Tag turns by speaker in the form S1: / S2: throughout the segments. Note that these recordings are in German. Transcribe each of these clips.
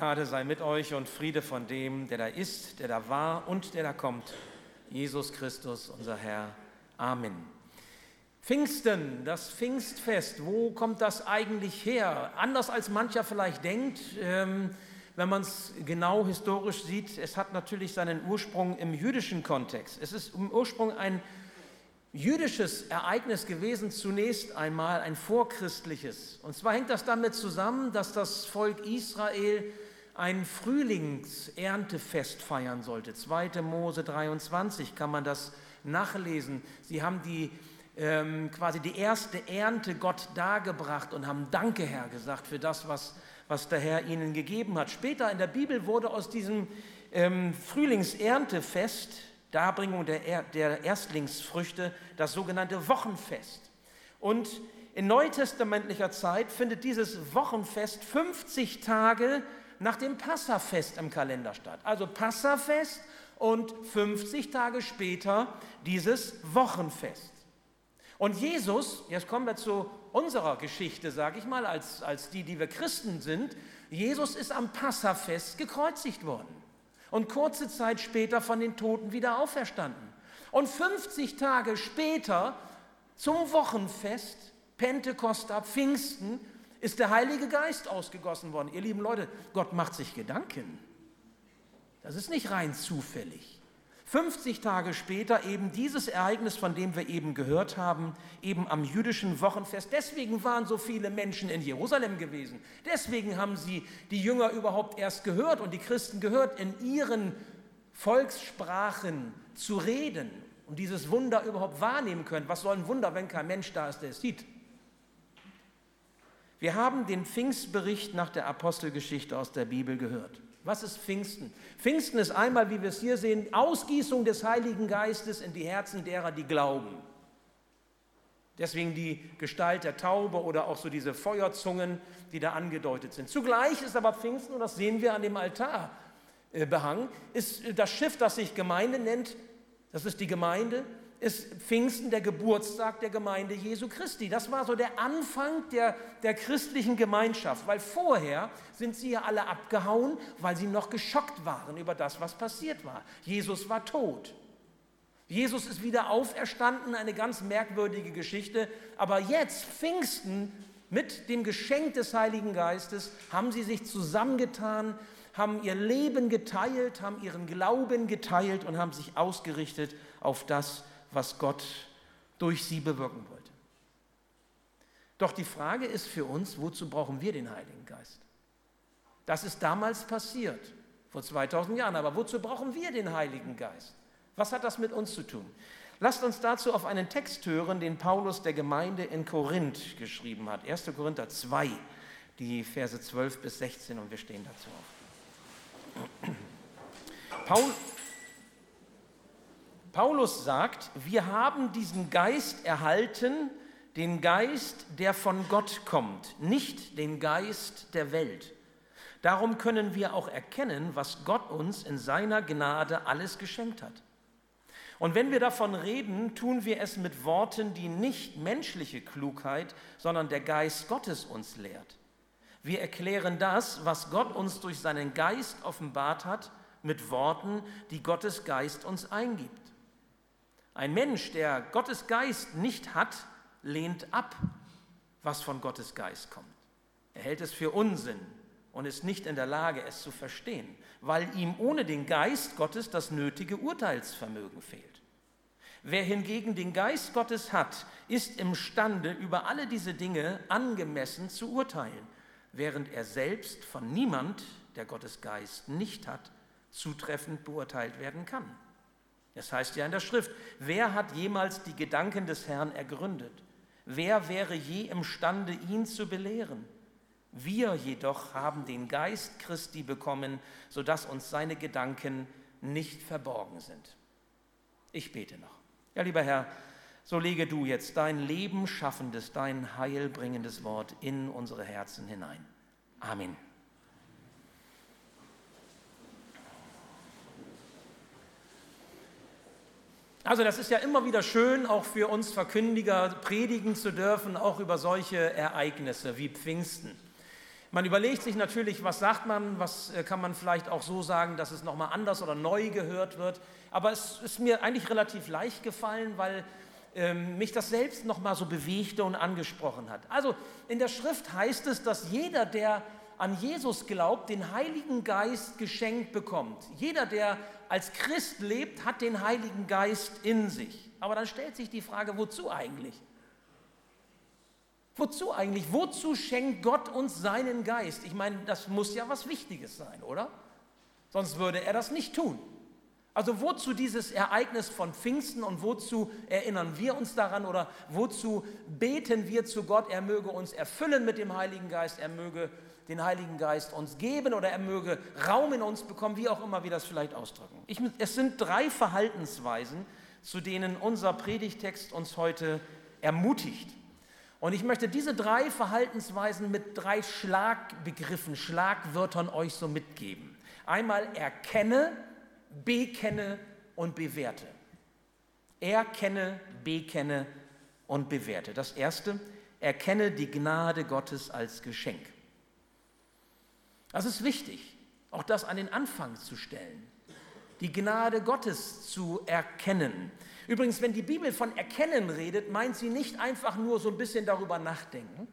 S1: Gnade sei mit euch und Friede von dem, der da ist, der da war und der da kommt. Jesus Christus, unser Herr. Amen. Pfingsten, das Pfingstfest, wo kommt das eigentlich her? Anders als mancher vielleicht denkt, ähm, wenn man es genau historisch sieht, es hat natürlich seinen Ursprung im jüdischen Kontext. Es ist im Ursprung ein jüdisches Ereignis gewesen, zunächst einmal ein vorchristliches. Und zwar hängt das damit zusammen, dass das Volk Israel ein Frühlingserntefest feiern sollte. 2. Mose 23 kann man das nachlesen. Sie haben die ähm, quasi die erste Ernte Gott dargebracht und haben Danke, Herr, gesagt für das, was, was der Herr ihnen gegeben hat. Später in der Bibel wurde aus diesem ähm, Frühlingserntefest Darbringung der, der Erstlingsfrüchte, das sogenannte Wochenfest. Und in neutestamentlicher Zeit findet dieses Wochenfest 50 Tage nach dem Passafest im Kalender statt. Also Passafest und 50 Tage später dieses Wochenfest. Und Jesus, jetzt kommen wir zu unserer Geschichte, sage ich mal, als, als die, die wir Christen sind, Jesus ist am Passafest gekreuzigt worden und kurze Zeit später von den Toten wieder auferstanden. Und 50 Tage später zum Wochenfest, Pentekosta, Pfingsten, ist der Heilige Geist ausgegossen worden. Ihr lieben Leute, Gott macht sich Gedanken. Das ist nicht rein zufällig. 50 Tage später eben dieses Ereignis, von dem wir eben gehört haben, eben am jüdischen Wochenfest. Deswegen waren so viele Menschen in Jerusalem gewesen. Deswegen haben sie die Jünger überhaupt erst gehört und die Christen gehört, in ihren Volkssprachen zu reden und dieses Wunder überhaupt wahrnehmen können. Was soll ein Wunder, wenn kein Mensch da ist, der es sieht? Wir haben den Pfingstbericht nach der Apostelgeschichte aus der Bibel gehört. Was ist Pfingsten? Pfingsten ist einmal, wie wir es hier sehen, Ausgießung des Heiligen Geistes in die Herzen derer, die glauben. Deswegen die Gestalt der Taube oder auch so diese Feuerzungen, die da angedeutet sind. Zugleich ist aber Pfingsten, und das sehen wir an dem Altarbehang, ist das Schiff, das sich Gemeinde nennt, das ist die Gemeinde, ist Pfingsten der Geburtstag der Gemeinde Jesu Christi. Das war so der Anfang der, der christlichen Gemeinschaft, weil vorher sind sie ja alle abgehauen, weil sie noch geschockt waren über das, was passiert war. Jesus war tot. Jesus ist wieder auferstanden, eine ganz merkwürdige Geschichte. Aber jetzt, Pfingsten, mit dem Geschenk des Heiligen Geistes, haben sie sich zusammengetan, haben ihr Leben geteilt, haben ihren Glauben geteilt und haben sich ausgerichtet auf das, was Gott durch sie bewirken wollte. Doch die Frage ist für uns, wozu brauchen wir den Heiligen Geist? Das ist damals passiert, vor 2000 Jahren, aber wozu brauchen wir den Heiligen Geist? Was hat das mit uns zu tun? Lasst uns dazu auf einen Text hören, den Paulus der Gemeinde in Korinth geschrieben hat. 1. Korinther 2, die Verse 12 bis 16 und wir stehen dazu auf. Paul, Paulus sagt, wir haben diesen Geist erhalten, den Geist, der von Gott kommt, nicht den Geist der Welt. Darum können wir auch erkennen, was Gott uns in seiner Gnade alles geschenkt hat. Und wenn wir davon reden, tun wir es mit Worten, die nicht menschliche Klugheit, sondern der Geist Gottes uns lehrt. Wir erklären das, was Gott uns durch seinen Geist offenbart hat, mit Worten, die Gottes Geist uns eingibt. Ein Mensch, der Gottes Geist nicht hat, lehnt ab, was von Gottes Geist kommt. Er hält es für Unsinn und ist nicht in der Lage, es zu verstehen, weil ihm ohne den Geist Gottes das nötige Urteilsvermögen fehlt. Wer hingegen den Geist Gottes hat, ist imstande, über alle diese Dinge angemessen zu urteilen, während er selbst von niemand, der Gottes Geist nicht hat, zutreffend beurteilt werden kann. Es heißt ja in der Schrift, wer hat jemals die Gedanken des Herrn ergründet? Wer wäre je imstande, ihn zu belehren? Wir jedoch haben den Geist Christi bekommen, sodass uns seine Gedanken nicht verborgen sind. Ich bete noch. Ja, lieber Herr, so lege du jetzt dein Leben schaffendes, dein heilbringendes Wort in unsere Herzen hinein. Amen. Also das ist ja immer wieder schön, auch für uns Verkündiger predigen zu dürfen, auch über solche Ereignisse wie Pfingsten. Man überlegt sich natürlich, was sagt man, was äh, kann man vielleicht auch so sagen, dass es nochmal anders oder neu gehört wird. Aber es ist mir eigentlich relativ leicht gefallen, weil ähm, mich das selbst nochmal so bewegte und angesprochen hat. Also in der Schrift heißt es, dass jeder, der an Jesus glaubt, den Heiligen Geist geschenkt bekommt. Jeder, der als Christ lebt, hat den Heiligen Geist in sich. Aber dann stellt sich die Frage, wozu eigentlich? Wozu eigentlich? Wozu schenkt Gott uns seinen Geist? Ich meine, das muss ja was Wichtiges sein, oder? Sonst würde er das nicht tun. Also wozu dieses Ereignis von Pfingsten und wozu erinnern wir uns daran oder wozu beten wir zu Gott, er möge uns erfüllen mit dem Heiligen Geist, er möge den Heiligen Geist uns geben oder er möge Raum in uns bekommen, wie auch immer wir das vielleicht ausdrücken. Ich, es sind drei Verhaltensweisen, zu denen unser Predigtext uns heute ermutigt. Und ich möchte diese drei Verhaltensweisen mit drei Schlagbegriffen, Schlagwörtern euch so mitgeben. Einmal erkenne, bekenne und bewerte. Erkenne, bekenne und bewerte. Das erste, erkenne die Gnade Gottes als Geschenk. Das ist wichtig, auch das an den Anfang zu stellen, die Gnade Gottes zu erkennen. Übrigens, wenn die Bibel von Erkennen redet, meint sie nicht einfach nur so ein bisschen darüber nachdenken.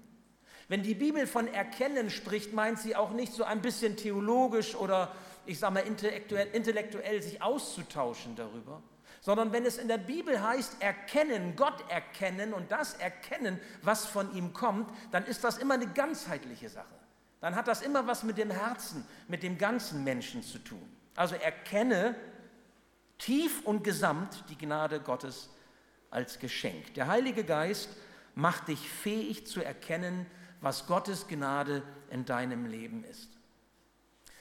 S1: Wenn die Bibel von Erkennen spricht, meint sie auch nicht so ein bisschen theologisch oder ich sage mal intellektuell, intellektuell sich auszutauschen darüber, sondern wenn es in der Bibel heißt erkennen, Gott erkennen und das erkennen, was von ihm kommt, dann ist das immer eine ganzheitliche Sache. Dann hat das immer was mit dem Herzen, mit dem ganzen Menschen zu tun. Also erkenne tief und gesamt die Gnade Gottes als Geschenk. Der Heilige Geist macht dich fähig zu erkennen, was Gottes Gnade in deinem Leben ist.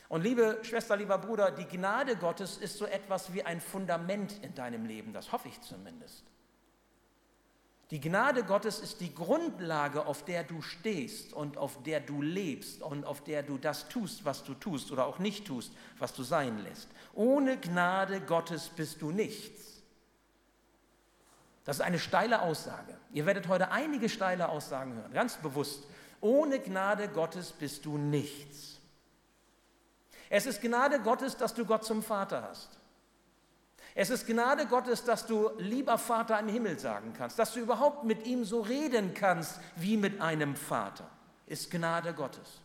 S1: Und liebe Schwester, lieber Bruder, die Gnade Gottes ist so etwas wie ein Fundament in deinem Leben, das hoffe ich zumindest. Die Gnade Gottes ist die Grundlage, auf der du stehst und auf der du lebst und auf der du das tust, was du tust oder auch nicht tust, was du sein lässt. Ohne Gnade Gottes bist du nichts. Das ist eine steile Aussage. Ihr werdet heute einige steile Aussagen hören, ganz bewusst. Ohne Gnade Gottes bist du nichts. Es ist Gnade Gottes, dass du Gott zum Vater hast. Es ist Gnade Gottes, dass du lieber Vater im Himmel sagen kannst, dass du überhaupt mit ihm so reden kannst wie mit einem Vater. Ist Gnade Gottes.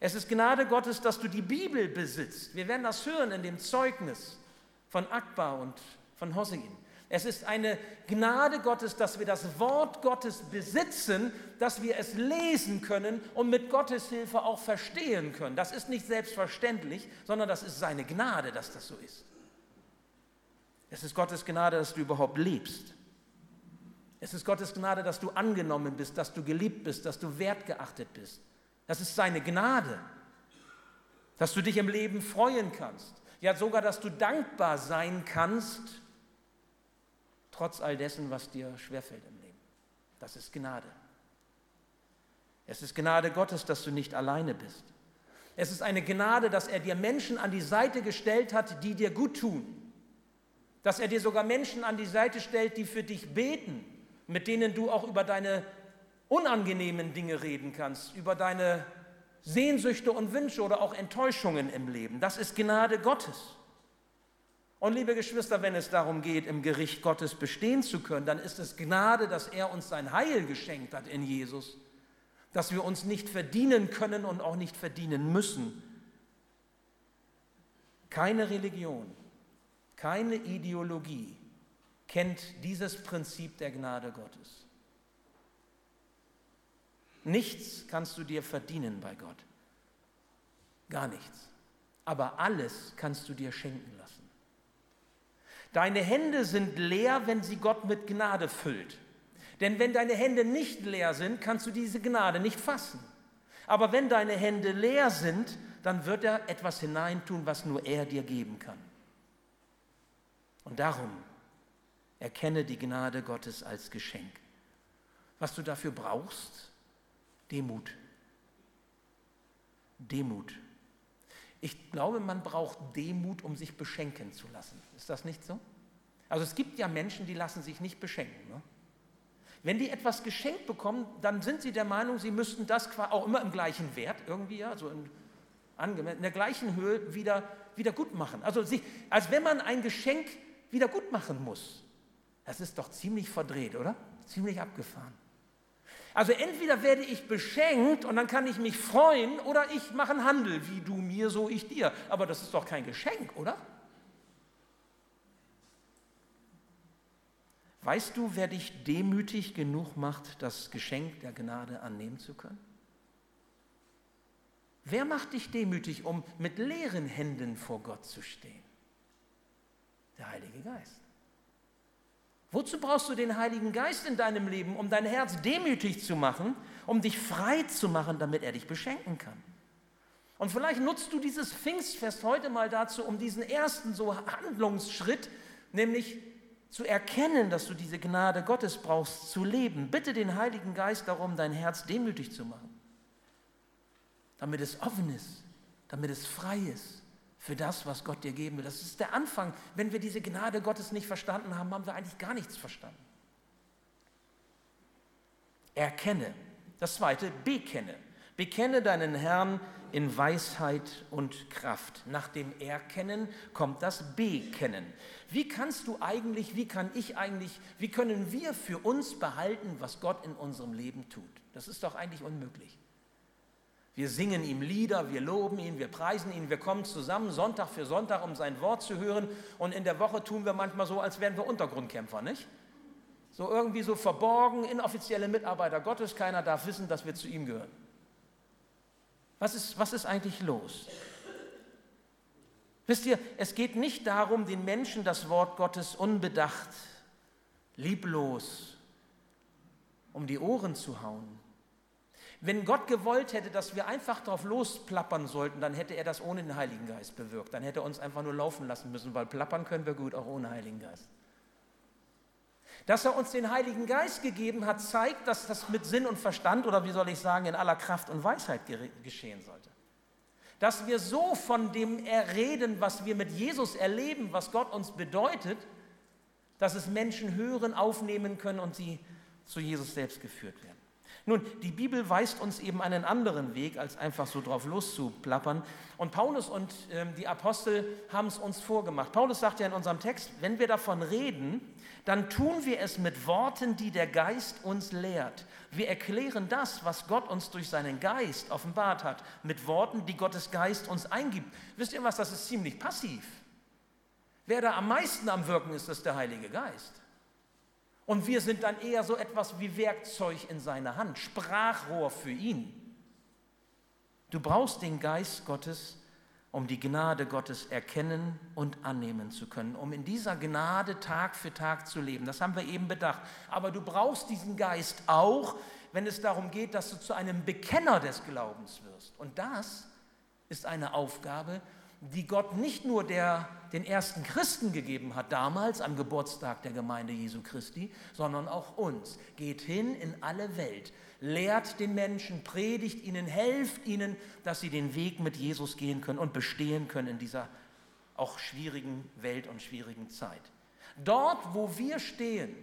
S1: Es ist Gnade Gottes, dass du die Bibel besitzt. Wir werden das hören in dem Zeugnis von Akbar und von Hossein. Es ist eine Gnade Gottes, dass wir das Wort Gottes besitzen, dass wir es lesen können und mit Gottes Hilfe auch verstehen können. Das ist nicht selbstverständlich, sondern das ist seine Gnade, dass das so ist. Es ist Gottes Gnade, dass du überhaupt lebst. Es ist Gottes Gnade, dass du angenommen bist, dass du geliebt bist, dass du wertgeachtet bist. Das ist seine Gnade, dass du dich im Leben freuen kannst. Ja, sogar, dass du dankbar sein kannst, trotz all dessen, was dir schwerfällt im Leben. Das ist Gnade. Es ist Gnade Gottes, dass du nicht alleine bist. Es ist eine Gnade, dass er dir Menschen an die Seite gestellt hat, die dir gut tun dass er dir sogar Menschen an die Seite stellt, die für dich beten, mit denen du auch über deine unangenehmen Dinge reden kannst, über deine Sehnsüchte und Wünsche oder auch Enttäuschungen im Leben. Das ist Gnade Gottes. Und liebe Geschwister, wenn es darum geht, im Gericht Gottes bestehen zu können, dann ist es Gnade, dass er uns sein Heil geschenkt hat in Jesus, dass wir uns nicht verdienen können und auch nicht verdienen müssen. Keine Religion, keine Ideologie kennt dieses Prinzip der Gnade Gottes. Nichts kannst du dir verdienen bei Gott. Gar nichts. Aber alles kannst du dir schenken lassen. Deine Hände sind leer, wenn sie Gott mit Gnade füllt. Denn wenn deine Hände nicht leer sind, kannst du diese Gnade nicht fassen. Aber wenn deine Hände leer sind, dann wird er etwas hineintun, was nur er dir geben kann. Und darum erkenne die Gnade Gottes als Geschenk. Was du dafür brauchst, Demut. Demut. Ich glaube, man braucht Demut, um sich beschenken zu lassen. Ist das nicht so? Also es gibt ja Menschen, die lassen sich nicht beschenken. Ne? Wenn die etwas geschenkt bekommen, dann sind sie der Meinung, sie müssten das auch immer im gleichen Wert irgendwie, ja, in, in der gleichen Höhe wieder, wieder gut machen. Also sie, als wenn man ein Geschenk wieder gut machen muss. Das ist doch ziemlich verdreht, oder? Ziemlich abgefahren. Also entweder werde ich beschenkt und dann kann ich mich freuen oder ich mache einen Handel, wie du mir, so ich dir. Aber das ist doch kein Geschenk, oder? Weißt du, wer dich demütig genug macht, das Geschenk der Gnade annehmen zu können? Wer macht dich demütig, um mit leeren Händen vor Gott zu stehen? Der Heilige Geist. Wozu brauchst du den Heiligen Geist in deinem Leben, um dein Herz demütig zu machen, um dich frei zu machen, damit er dich beschenken kann? Und vielleicht nutzt du dieses Pfingstfest heute mal dazu, um diesen ersten so Handlungsschritt, nämlich zu erkennen, dass du diese Gnade Gottes brauchst, zu leben. Bitte den Heiligen Geist darum, dein Herz demütig zu machen, damit es offen ist, damit es frei ist für das, was Gott dir geben will. Das ist der Anfang. Wenn wir diese Gnade Gottes nicht verstanden haben, haben wir eigentlich gar nichts verstanden. Erkenne. Das zweite, bekenne. Bekenne deinen Herrn in Weisheit und Kraft. Nach dem Erkennen kommt das Bekennen. Wie kannst du eigentlich, wie kann ich eigentlich, wie können wir für uns behalten, was Gott in unserem Leben tut? Das ist doch eigentlich unmöglich. Wir singen ihm Lieder, wir loben ihn, wir preisen ihn, wir kommen zusammen Sonntag für Sonntag, um sein Wort zu hören. Und in der Woche tun wir manchmal so, als wären wir Untergrundkämpfer, nicht? So irgendwie so verborgen, inoffizielle Mitarbeiter Gottes, keiner darf wissen, dass wir zu ihm gehören. Was ist, was ist eigentlich los? Wisst ihr, es geht nicht darum, den Menschen das Wort Gottes unbedacht, lieblos um die Ohren zu hauen. Wenn Gott gewollt hätte, dass wir einfach drauf losplappern sollten, dann hätte er das ohne den Heiligen Geist bewirkt. Dann hätte er uns einfach nur laufen lassen müssen, weil plappern können wir gut, auch ohne Heiligen Geist. Dass er uns den Heiligen Geist gegeben hat, zeigt, dass das mit Sinn und Verstand oder wie soll ich sagen, in aller Kraft und Weisheit geschehen sollte. Dass wir so von dem reden, was wir mit Jesus erleben, was Gott uns bedeutet, dass es Menschen hören, aufnehmen können und sie zu Jesus selbst geführt werden. Nun, die Bibel weist uns eben einen anderen Weg, als einfach so drauf loszuplappern. Und Paulus und äh, die Apostel haben es uns vorgemacht. Paulus sagt ja in unserem Text, wenn wir davon reden, dann tun wir es mit Worten, die der Geist uns lehrt. Wir erklären das, was Gott uns durch seinen Geist offenbart hat, mit Worten, die Gottes Geist uns eingibt. Wisst ihr was, das ist ziemlich passiv. Wer da am meisten am Wirken ist, ist der Heilige Geist. Und wir sind dann eher so etwas wie Werkzeug in seiner Hand, Sprachrohr für ihn. Du brauchst den Geist Gottes, um die Gnade Gottes erkennen und annehmen zu können, um in dieser Gnade Tag für Tag zu leben. Das haben wir eben bedacht. Aber du brauchst diesen Geist auch, wenn es darum geht, dass du zu einem Bekenner des Glaubens wirst. Und das ist eine Aufgabe, die Gott nicht nur der, den ersten Christen gegeben hat, damals am Geburtstag der Gemeinde Jesu Christi, sondern auch uns. Geht hin in alle Welt, lehrt den Menschen, predigt ihnen, helft ihnen, dass sie den Weg mit Jesus gehen können und bestehen können in dieser auch schwierigen Welt und schwierigen Zeit. Dort, wo wir stehen,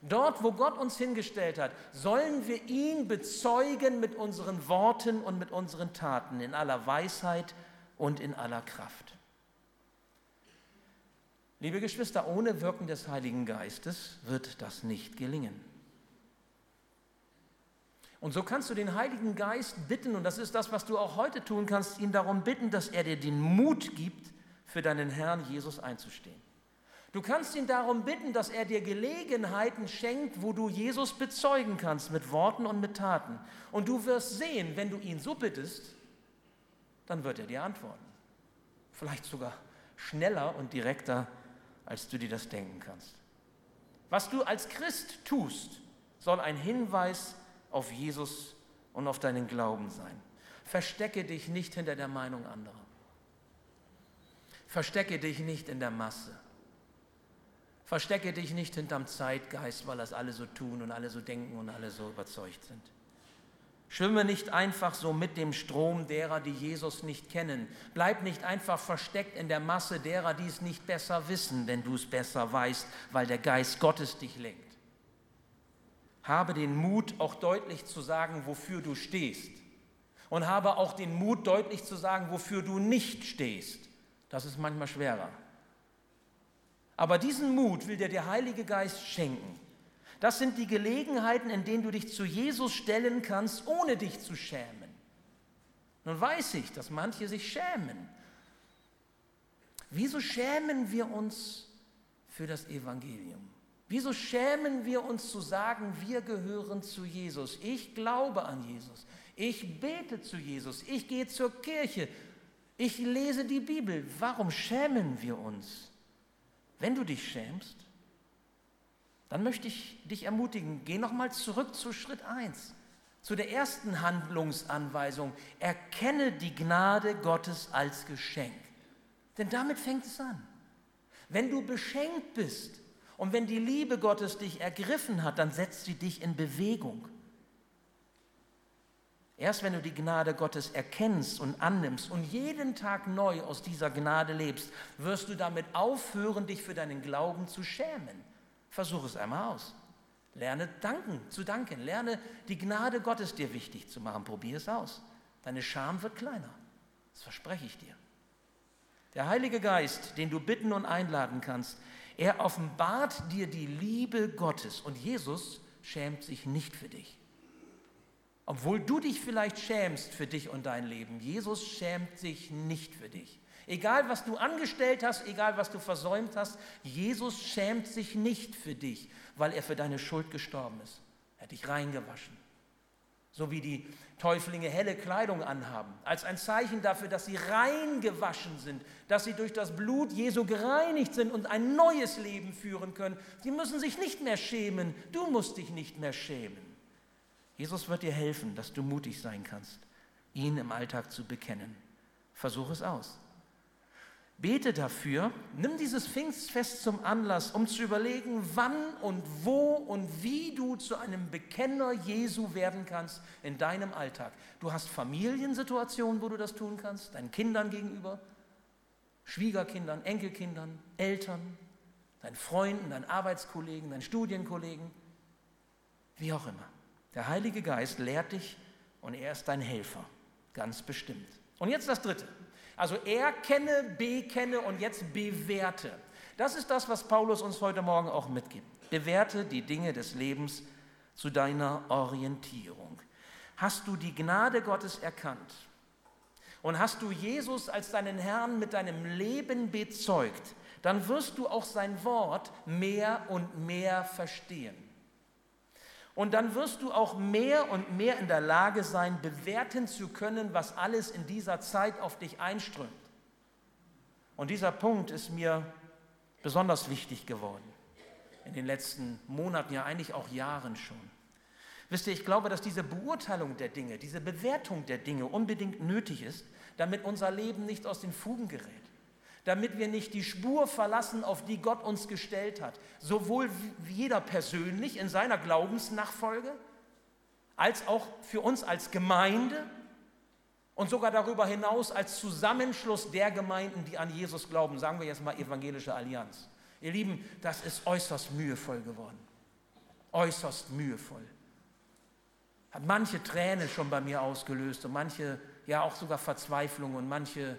S1: dort, wo Gott uns hingestellt hat, sollen wir ihn bezeugen mit unseren Worten und mit unseren Taten in aller Weisheit und in aller Kraft. Liebe Geschwister, ohne Wirken des Heiligen Geistes wird das nicht gelingen. Und so kannst du den Heiligen Geist bitten, und das ist das, was du auch heute tun kannst, ihn darum bitten, dass er dir den Mut gibt, für deinen Herrn Jesus einzustehen. Du kannst ihn darum bitten, dass er dir Gelegenheiten schenkt, wo du Jesus bezeugen kannst mit Worten und mit Taten. Und du wirst sehen, wenn du ihn so bittest, dann wird er dir antworten. Vielleicht sogar schneller und direkter, als du dir das denken kannst. Was du als Christ tust, soll ein Hinweis auf Jesus und auf deinen Glauben sein. Verstecke dich nicht hinter der Meinung anderer. Verstecke dich nicht in der Masse. Verstecke dich nicht hinterm Zeitgeist, weil das alle so tun und alle so denken und alle so überzeugt sind. Schwimme nicht einfach so mit dem Strom derer, die Jesus nicht kennen. Bleib nicht einfach versteckt in der Masse derer, die es nicht besser wissen, wenn du es besser weißt, weil der Geist Gottes dich lenkt. habe den Mut, auch deutlich zu sagen, wofür du stehst. Und habe auch den Mut, deutlich zu sagen, wofür du nicht stehst. Das ist manchmal schwerer. Aber diesen Mut will dir der Heilige Geist schenken. Das sind die Gelegenheiten, in denen du dich zu Jesus stellen kannst, ohne dich zu schämen. Nun weiß ich, dass manche sich schämen. Wieso schämen wir uns für das Evangelium? Wieso schämen wir uns zu sagen, wir gehören zu Jesus? Ich glaube an Jesus. Ich bete zu Jesus. Ich gehe zur Kirche. Ich lese die Bibel. Warum schämen wir uns? Wenn du dich schämst, dann möchte ich dich ermutigen, geh nochmal zurück zu Schritt 1, zu der ersten Handlungsanweisung. Erkenne die Gnade Gottes als Geschenk. Denn damit fängt es an. Wenn du beschenkt bist und wenn die Liebe Gottes dich ergriffen hat, dann setzt sie dich in Bewegung. Erst wenn du die Gnade Gottes erkennst und annimmst und jeden Tag neu aus dieser Gnade lebst, wirst du damit aufhören, dich für deinen Glauben zu schämen. Versuch es einmal aus. Lerne danken, zu danken. Lerne die Gnade Gottes dir wichtig zu machen. Probier es aus. Deine Scham wird kleiner. Das verspreche ich dir. Der Heilige Geist, den du bitten und einladen kannst, er offenbart dir die Liebe Gottes. Und Jesus schämt sich nicht für dich. Obwohl du dich vielleicht schämst für dich und dein Leben, Jesus schämt sich nicht für dich. Egal, was du angestellt hast, egal, was du versäumt hast, Jesus schämt sich nicht für dich, weil er für deine Schuld gestorben ist. Er hat dich reingewaschen. So wie die Täuflinge helle Kleidung anhaben, als ein Zeichen dafür, dass sie reingewaschen sind, dass sie durch das Blut Jesu gereinigt sind und ein neues Leben führen können. Sie müssen sich nicht mehr schämen, du musst dich nicht mehr schämen. Jesus wird dir helfen, dass du mutig sein kannst, ihn im Alltag zu bekennen. Versuch es aus. Bete dafür, nimm dieses Pfingstfest zum Anlass, um zu überlegen, wann und wo und wie du zu einem Bekenner Jesu werden kannst in deinem Alltag. Du hast Familiensituationen, wo du das tun kannst, deinen Kindern gegenüber, Schwiegerkindern, Enkelkindern, Eltern, deinen Freunden, deinen Arbeitskollegen, deinen Studienkollegen, wie auch immer. Der Heilige Geist lehrt dich und er ist dein Helfer, ganz bestimmt. Und jetzt das Dritte. Also erkenne, bekenne und jetzt bewerte. Das ist das, was Paulus uns heute Morgen auch mitgibt. Bewerte die Dinge des Lebens zu deiner Orientierung. Hast du die Gnade Gottes erkannt und hast du Jesus als deinen Herrn mit deinem Leben bezeugt, dann wirst du auch sein Wort mehr und mehr verstehen. Und dann wirst du auch mehr und mehr in der Lage sein, bewerten zu können, was alles in dieser Zeit auf dich einströmt. Und dieser Punkt ist mir besonders wichtig geworden. In den letzten Monaten, ja eigentlich auch Jahren schon. Wisst ihr, ich glaube, dass diese Beurteilung der Dinge, diese Bewertung der Dinge unbedingt nötig ist, damit unser Leben nicht aus den Fugen gerät damit wir nicht die Spur verlassen, auf die Gott uns gestellt hat. Sowohl jeder persönlich in seiner Glaubensnachfolge, als auch für uns als Gemeinde und sogar darüber hinaus als Zusammenschluss der Gemeinden, die an Jesus glauben. Sagen wir jetzt mal Evangelische Allianz. Ihr Lieben, das ist äußerst mühevoll geworden. Äußerst mühevoll. Hat manche Tränen schon bei mir ausgelöst und manche, ja auch sogar Verzweiflung und manche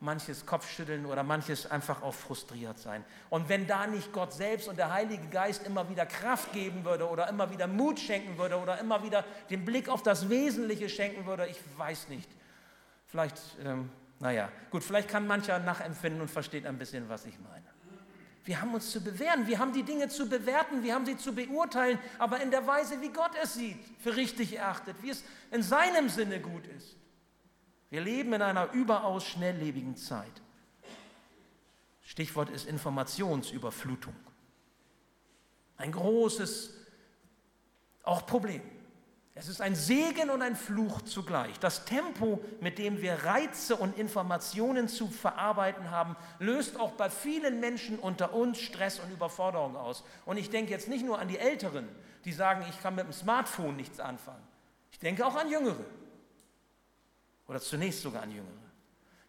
S1: manches Kopfschütteln oder manches einfach auch frustriert sein. Und wenn da nicht Gott selbst und der Heilige Geist immer wieder Kraft geben würde oder immer wieder Mut schenken würde oder immer wieder den Blick auf das Wesentliche schenken würde, ich weiß nicht. Vielleicht, ähm, naja, gut, vielleicht kann mancher nachempfinden und versteht ein bisschen, was ich meine. Wir haben uns zu bewähren, wir haben die Dinge zu bewerten, wir haben sie zu beurteilen, aber in der Weise, wie Gott es sieht, für richtig erachtet, wie es in seinem Sinne gut ist. Wir leben in einer überaus schnelllebigen Zeit. Stichwort ist Informationsüberflutung. Ein großes auch Problem. Es ist ein Segen und ein Fluch zugleich. Das Tempo, mit dem wir Reize und Informationen zu verarbeiten haben, löst auch bei vielen Menschen unter uns Stress und Überforderung aus. Und ich denke jetzt nicht nur an die Älteren, die sagen, ich kann mit dem Smartphone nichts anfangen. Ich denke auch an Jüngere. Oder zunächst sogar an Jüngere.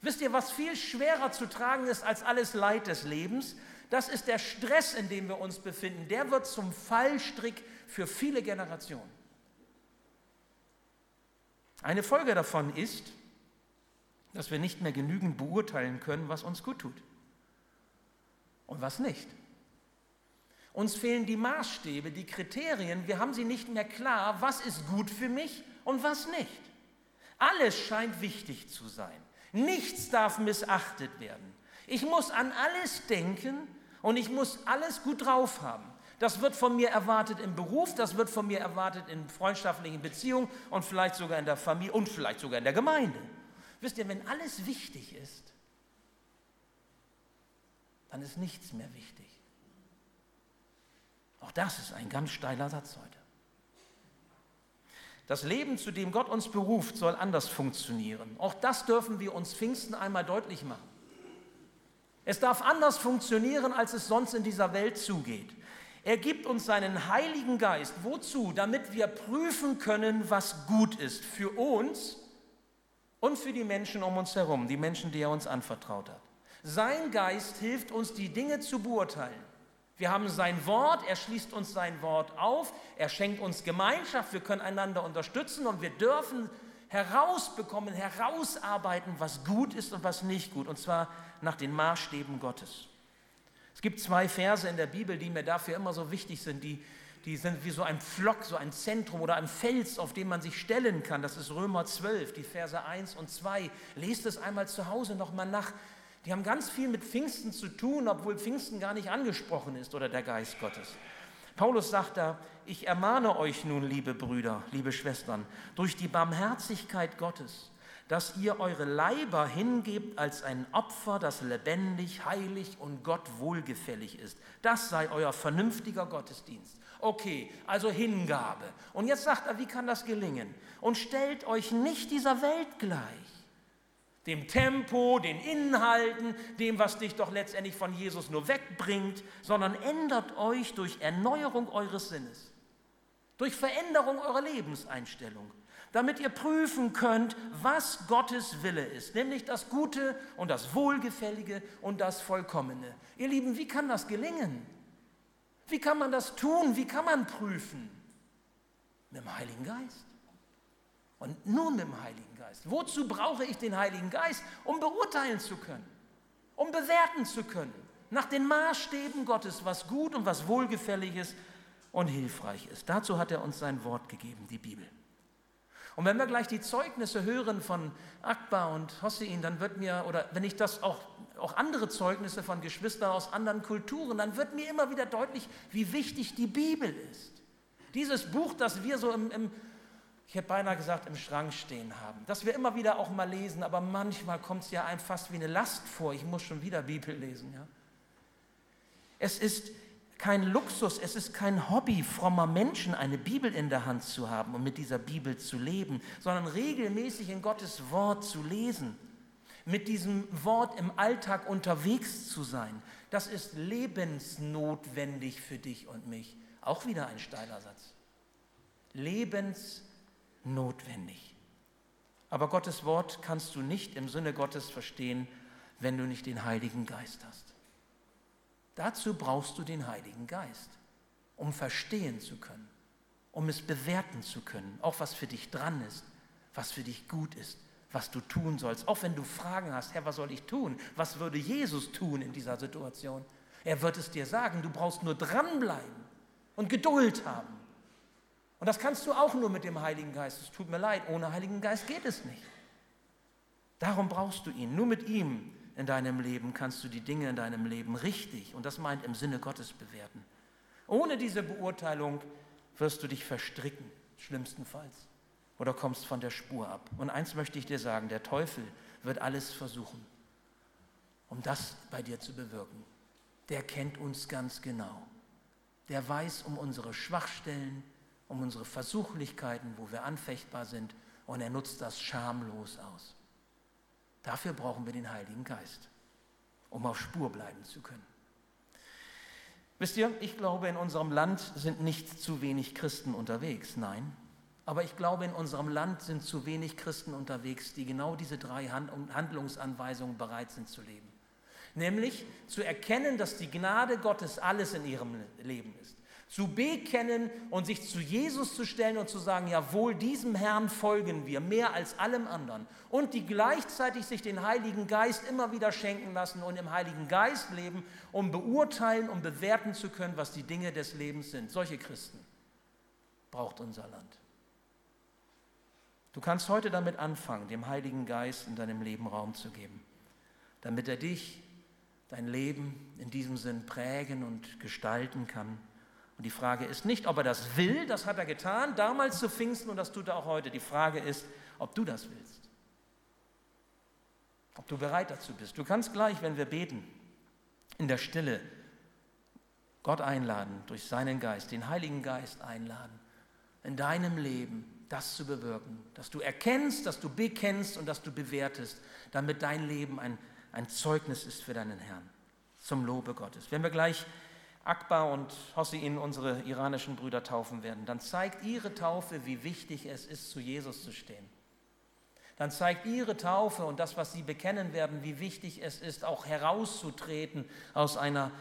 S1: Wisst ihr, was viel schwerer zu tragen ist als alles Leid des Lebens? Das ist der Stress, in dem wir uns befinden. Der wird zum Fallstrick für viele Generationen. Eine Folge davon ist, dass wir nicht mehr genügend beurteilen können, was uns gut tut und was nicht. Uns fehlen die Maßstäbe, die Kriterien, wir haben sie nicht mehr klar, was ist gut für mich und was nicht. Alles scheint wichtig zu sein. Nichts darf missachtet werden. Ich muss an alles denken und ich muss alles gut drauf haben. Das wird von mir erwartet im Beruf, das wird von mir erwartet in freundschaftlichen Beziehungen und vielleicht sogar in der Familie und vielleicht sogar in der Gemeinde. Wisst ihr, wenn alles wichtig ist, dann ist nichts mehr wichtig. Auch das ist ein ganz steiler Satz heute. Das Leben, zu dem Gott uns beruft, soll anders funktionieren. Auch das dürfen wir uns Pfingsten einmal deutlich machen. Es darf anders funktionieren, als es sonst in dieser Welt zugeht. Er gibt uns seinen Heiligen Geist. Wozu? Damit wir prüfen können, was gut ist für uns und für die Menschen um uns herum, die Menschen, die er uns anvertraut hat. Sein Geist hilft uns, die Dinge zu beurteilen. Wir haben sein Wort, er schließt uns sein Wort auf, er schenkt uns Gemeinschaft, wir können einander unterstützen und wir dürfen herausbekommen, herausarbeiten, was gut ist und was nicht gut, und zwar nach den Maßstäben Gottes. Es gibt zwei Verse in der Bibel, die mir dafür immer so wichtig sind, die, die sind wie so ein Pflock, so ein Zentrum oder ein Fels, auf dem man sich stellen kann. Das ist Römer 12, die Verse 1 und 2. Lest es einmal zu Hause nochmal nach. Die haben ganz viel mit Pfingsten zu tun, obwohl Pfingsten gar nicht angesprochen ist oder der Geist Gottes. Paulus sagt da, ich ermahne euch nun, liebe Brüder, liebe Schwestern, durch die Barmherzigkeit Gottes, dass ihr eure Leiber hingebt als ein Opfer, das lebendig, heilig und Gott wohlgefällig ist. Das sei euer vernünftiger Gottesdienst. Okay, also Hingabe. Und jetzt sagt er, wie kann das gelingen? Und stellt euch nicht dieser Welt gleich. Dem Tempo, den Inhalten, dem, was dich doch letztendlich von Jesus nur wegbringt, sondern ändert euch durch Erneuerung eures Sinnes, durch Veränderung eurer Lebenseinstellung damit ihr prüfen könnt, was Gottes Wille ist, nämlich das Gute und das Wohlgefällige und das Vollkommene. Ihr Lieben, wie kann das gelingen? Wie kann man das tun? Wie kann man prüfen? Mit dem Heiligen Geist. Und nur mit dem Heiligen Geist. Wozu brauche ich den Heiligen Geist? Um beurteilen zu können, um bewerten zu können, nach den Maßstäben Gottes, was gut und was wohlgefällig ist und hilfreich ist. Dazu hat er uns sein Wort gegeben, die Bibel. Und wenn wir gleich die Zeugnisse hören von Akbar und Hossein, dann wird mir, oder wenn ich das auch, auch andere Zeugnisse von Geschwistern aus anderen Kulturen, dann wird mir immer wieder deutlich, wie wichtig die Bibel ist. Dieses Buch, das wir so im, im ich hätte beinahe gesagt, im Schrank stehen haben. Das wir immer wieder auch mal lesen, aber manchmal kommt es ja einem fast wie eine Last vor. Ich muss schon wieder Bibel lesen. Ja? Es ist kein Luxus, es ist kein Hobby frommer Menschen, eine Bibel in der Hand zu haben und mit dieser Bibel zu leben, sondern regelmäßig in Gottes Wort zu lesen, mit diesem Wort im Alltag unterwegs zu sein. Das ist lebensnotwendig für dich und mich. Auch wieder ein steiler Satz. Lebensnotwendig. Aber Gottes Wort kannst du nicht im Sinne Gottes verstehen, wenn du nicht den Heiligen Geist hast. Dazu brauchst du den Heiligen Geist, um verstehen zu können, um es bewerten zu können, auch was für dich dran ist, was für dich gut ist, was du tun sollst. Auch wenn du Fragen hast, Herr, was soll ich tun? Was würde Jesus tun in dieser Situation? Er wird es dir sagen, du brauchst nur dranbleiben und Geduld haben. Und das kannst du auch nur mit dem Heiligen Geist. Es tut mir leid, ohne Heiligen Geist geht es nicht. Darum brauchst du ihn. Nur mit ihm in deinem Leben kannst du die Dinge in deinem Leben richtig, und das meint im Sinne Gottes, bewerten. Ohne diese Beurteilung wirst du dich verstricken, schlimmstenfalls, oder kommst von der Spur ab. Und eins möchte ich dir sagen, der Teufel wird alles versuchen, um das bei dir zu bewirken. Der kennt uns ganz genau. Der weiß um unsere Schwachstellen, um unsere Versuchlichkeiten, wo wir anfechtbar sind, und er nutzt das schamlos aus. Dafür brauchen wir den Heiligen Geist, um auf Spur bleiben zu können. Wisst ihr, ich glaube, in unserem Land sind nicht zu wenig Christen unterwegs, nein. Aber ich glaube, in unserem Land sind zu wenig Christen unterwegs, die genau diese drei Handlungsanweisungen bereit sind zu leben. Nämlich zu erkennen, dass die Gnade Gottes alles in ihrem Leben ist. Zu bekennen und sich zu Jesus zu stellen und zu sagen, jawohl, diesem Herrn folgen wir mehr als allem anderen. Und die gleichzeitig sich den Heiligen Geist immer wieder schenken lassen und im Heiligen Geist leben, um beurteilen und bewerten zu können, was die Dinge des Lebens sind. Solche Christen braucht unser Land. Du kannst heute damit anfangen, dem Heiligen Geist in deinem Leben Raum zu geben, damit er dich, dein Leben in diesem Sinn prägen und gestalten kann. Und die Frage ist nicht, ob er das will, das hat er getan, damals zu Pfingsten und das tut er auch heute. Die Frage ist, ob du das willst. Ob du bereit dazu bist. Du kannst gleich, wenn wir beten, in der Stille Gott einladen, durch seinen Geist, den Heiligen Geist einladen, in deinem Leben das zu bewirken, dass du erkennst, dass du bekennst und dass du bewertest, damit dein Leben ein, ein Zeugnis ist für deinen Herrn, zum Lobe Gottes. Wenn wir gleich Akbar und Hossein, unsere iranischen Brüder, taufen werden, dann zeigt ihre Taufe, wie wichtig es ist, zu Jesus zu stehen. Dann zeigt ihre Taufe und das, was sie bekennen werden, wie wichtig es ist, auch herauszutreten aus einer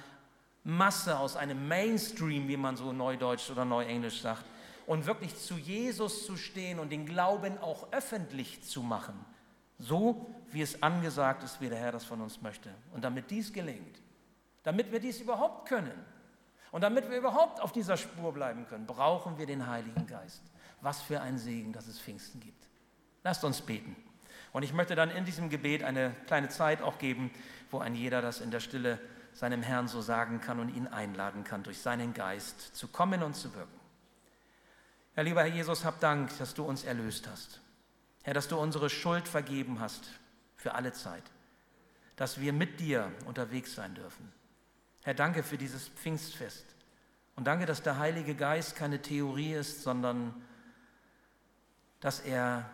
S1: Masse, aus einem Mainstream, wie man so neudeutsch oder neuenglisch sagt, und wirklich zu Jesus zu stehen und den Glauben auch öffentlich zu machen, so wie es angesagt ist, wie der Herr das von uns möchte. Und damit dies gelingt, damit wir dies überhaupt können und damit wir überhaupt auf dieser Spur bleiben können, brauchen wir den Heiligen Geist. Was für ein Segen, dass es Pfingsten gibt. Lasst uns beten. Und ich möchte dann in diesem Gebet eine kleine Zeit auch geben, wo ein jeder das in der Stille seinem Herrn so sagen kann und ihn einladen kann, durch seinen Geist zu kommen und zu wirken. Herr lieber Herr Jesus, hab Dank, dass du uns erlöst hast. Herr, dass du unsere Schuld vergeben hast für alle Zeit. Dass wir mit dir unterwegs sein dürfen. Herr, danke für dieses Pfingstfest. Und danke, dass der Heilige Geist keine Theorie ist, sondern dass er,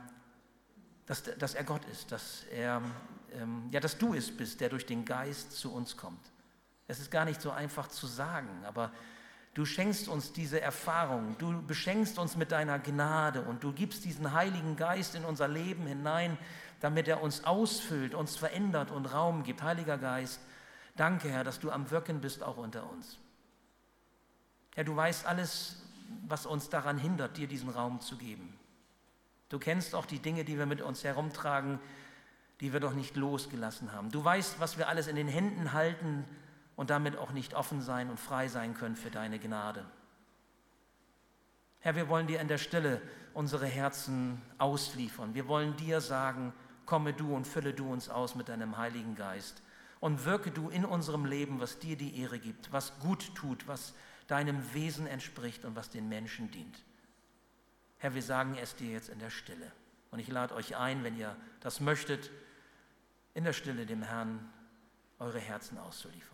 S1: dass, dass er Gott ist, dass, er, ähm, ja, dass du es bist, der durch den Geist zu uns kommt. Es ist gar nicht so einfach zu sagen, aber Du schenkst uns diese Erfahrung, du beschenkst uns mit deiner Gnade und du gibst diesen Heiligen Geist in unser Leben hinein, damit er uns ausfüllt, uns verändert und Raum gibt. Heiliger Geist, danke Herr, dass du am Wirken bist auch unter uns. Herr, du weißt alles, was uns daran hindert, dir diesen Raum zu geben. Du kennst auch die Dinge, die wir mit uns herumtragen, die wir doch nicht losgelassen haben. Du weißt, was wir alles in den Händen halten, und damit auch nicht offen sein und frei sein können für deine Gnade. Herr, wir wollen dir in der Stille unsere Herzen ausliefern. Wir wollen dir sagen, komme du und fülle du uns aus mit deinem Heiligen Geist und wirke du in unserem Leben, was dir die Ehre gibt, was gut tut, was deinem Wesen entspricht und was den Menschen dient. Herr, wir sagen es dir jetzt in der Stille. Und ich lade euch ein, wenn ihr das möchtet, in der Stille dem Herrn eure Herzen auszuliefern.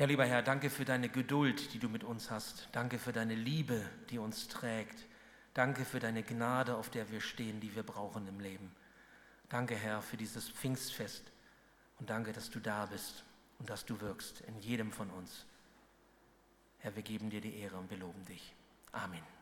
S1: Ja, lieber Herr, danke für deine Geduld, die du mit uns hast. Danke für deine Liebe, die uns trägt. Danke für deine Gnade, auf der wir stehen, die wir brauchen im Leben. Danke, Herr, für dieses Pfingstfest. Und danke, dass du da bist und dass du wirkst in jedem von uns. Herr, wir geben dir die Ehre und wir loben dich. Amen.